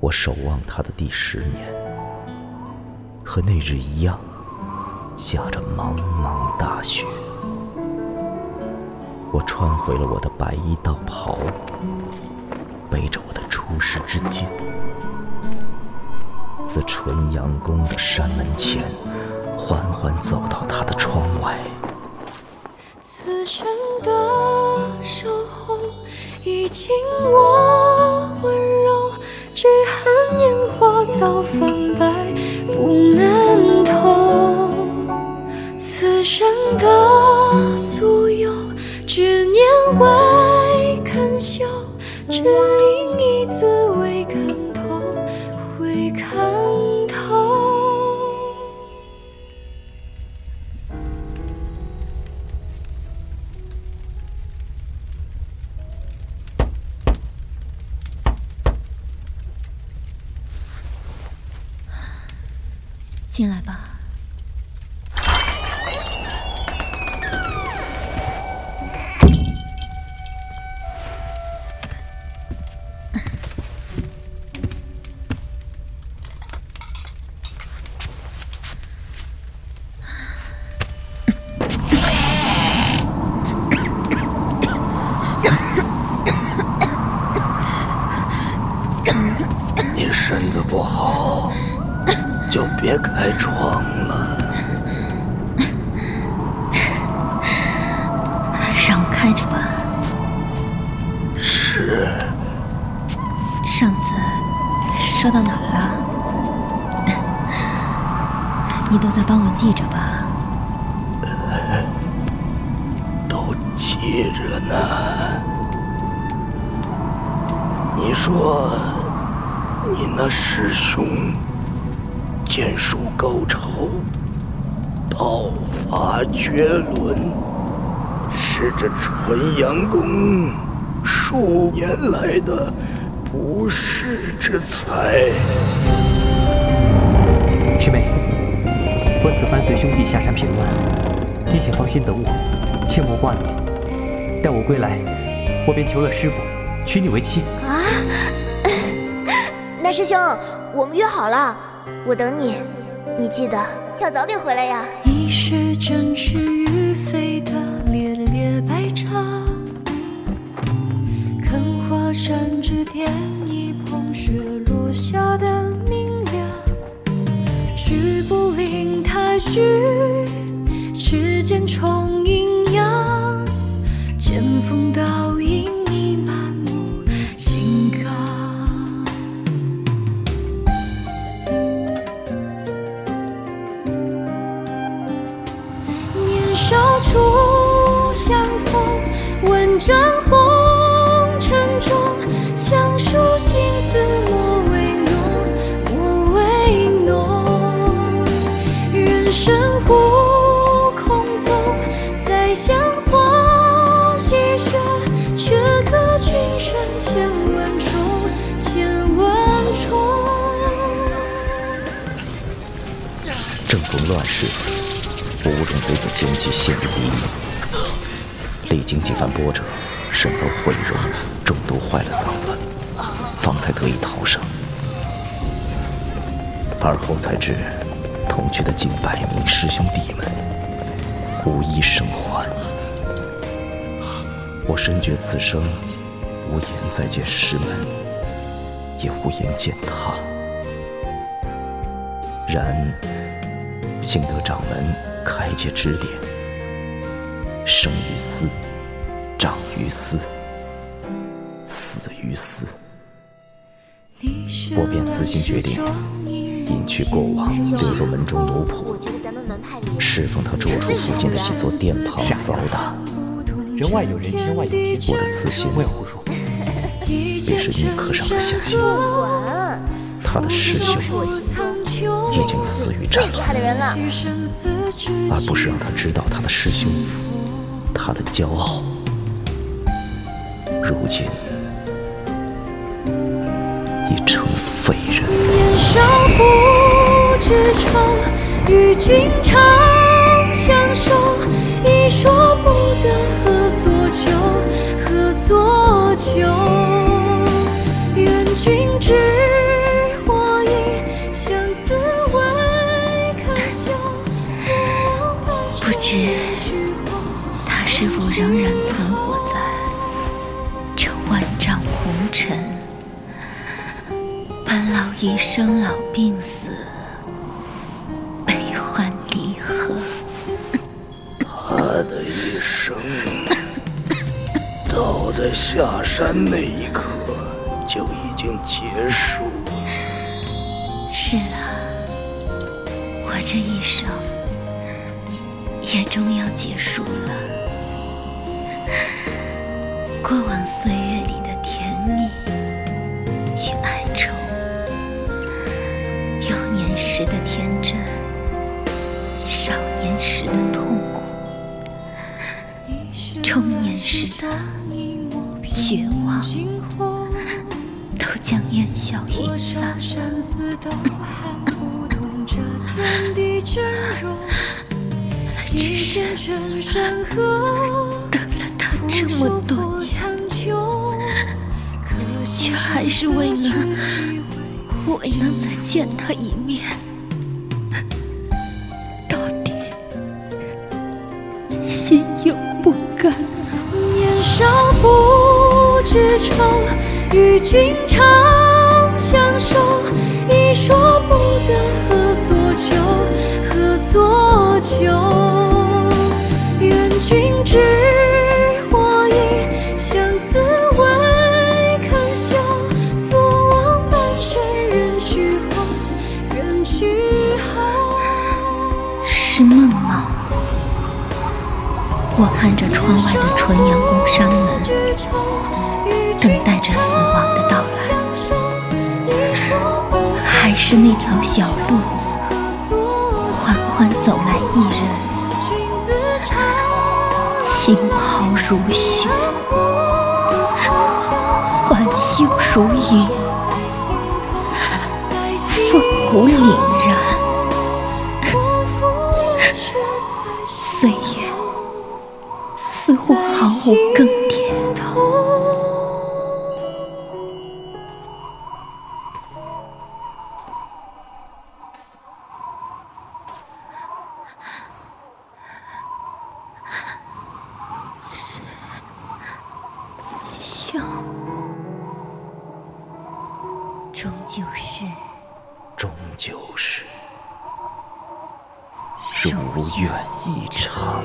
我守望他的第十年，和那日一样，下着茫茫大雪。我穿回了我的白衣道袍，背着我的出师之剑，自纯阳宫的山门前，缓缓走到他的窗外。此生的守候，已经我，只恨年华早泛白，不能透。此生的所有，只念未堪休，只因一字未肯进来吧。你身子不好，就别开窗了。让我开着吧。是，上次说到哪儿了？你都在帮我记着吧。都记着呢。你说，你那师兄剑术高超，道法绝伦，是这纯阳宫数年来的不世之才。师妹，我此番随兄弟下山平乱，你请放心等我，切莫挂念。待我归来，我便求了师傅，娶你为妻。啊！那师兄，我们约好了，我等你，你记得要早点回来呀。你是振翅欲飞的猎猎白茶，看花山之巅，一捧雪落下的明亮。举步灵台虚，持剑冲阴阳，剑锋倒映乱世，我误中贼子奸计，陷于敌营。历经几番波折，身遭毁容，中毒坏了嗓子，方才得以逃生。而后才知，同去的近百名师兄弟们，无一生还。我深觉此生无颜再见师门，也无颜见他。然幸得掌门开解指点，生于斯，长于斯，死于斯。我便私心决定，隐去过往，留作门中奴仆，侍奉他住处附近的几座殿堂扫打。人外有人，天外有天。我的私心莫要胡说。也是宁可让他相信，管，他的师兄已经死于战最厉害的人了。而不是让他知道他的师兄，他的骄傲，如今已成废人。年少不知愁，与君长一生老病死，悲欢离合。他的一生，早在下山那一刻就已经结束。是啊，我这一生也终要结束了。过往岁月里的甜蜜时的天真，少年时的痛苦，中年时的绝望，都将烟消云散。只 是等了他这么多年，却还是为了我能再见他一面，不知愁，与君长相守，一说不得何所求，何所求？愿君知我意，相思未肯休。昨往半生人去后，人去后。是梦吗？我看着窗外的纯阳宫山门，等待着死亡的到来，还是那条小路，缓缓走来一人，青袍如雪，环袖如雨，风骨凛然，岁月似乎毫无更就是如愿以偿。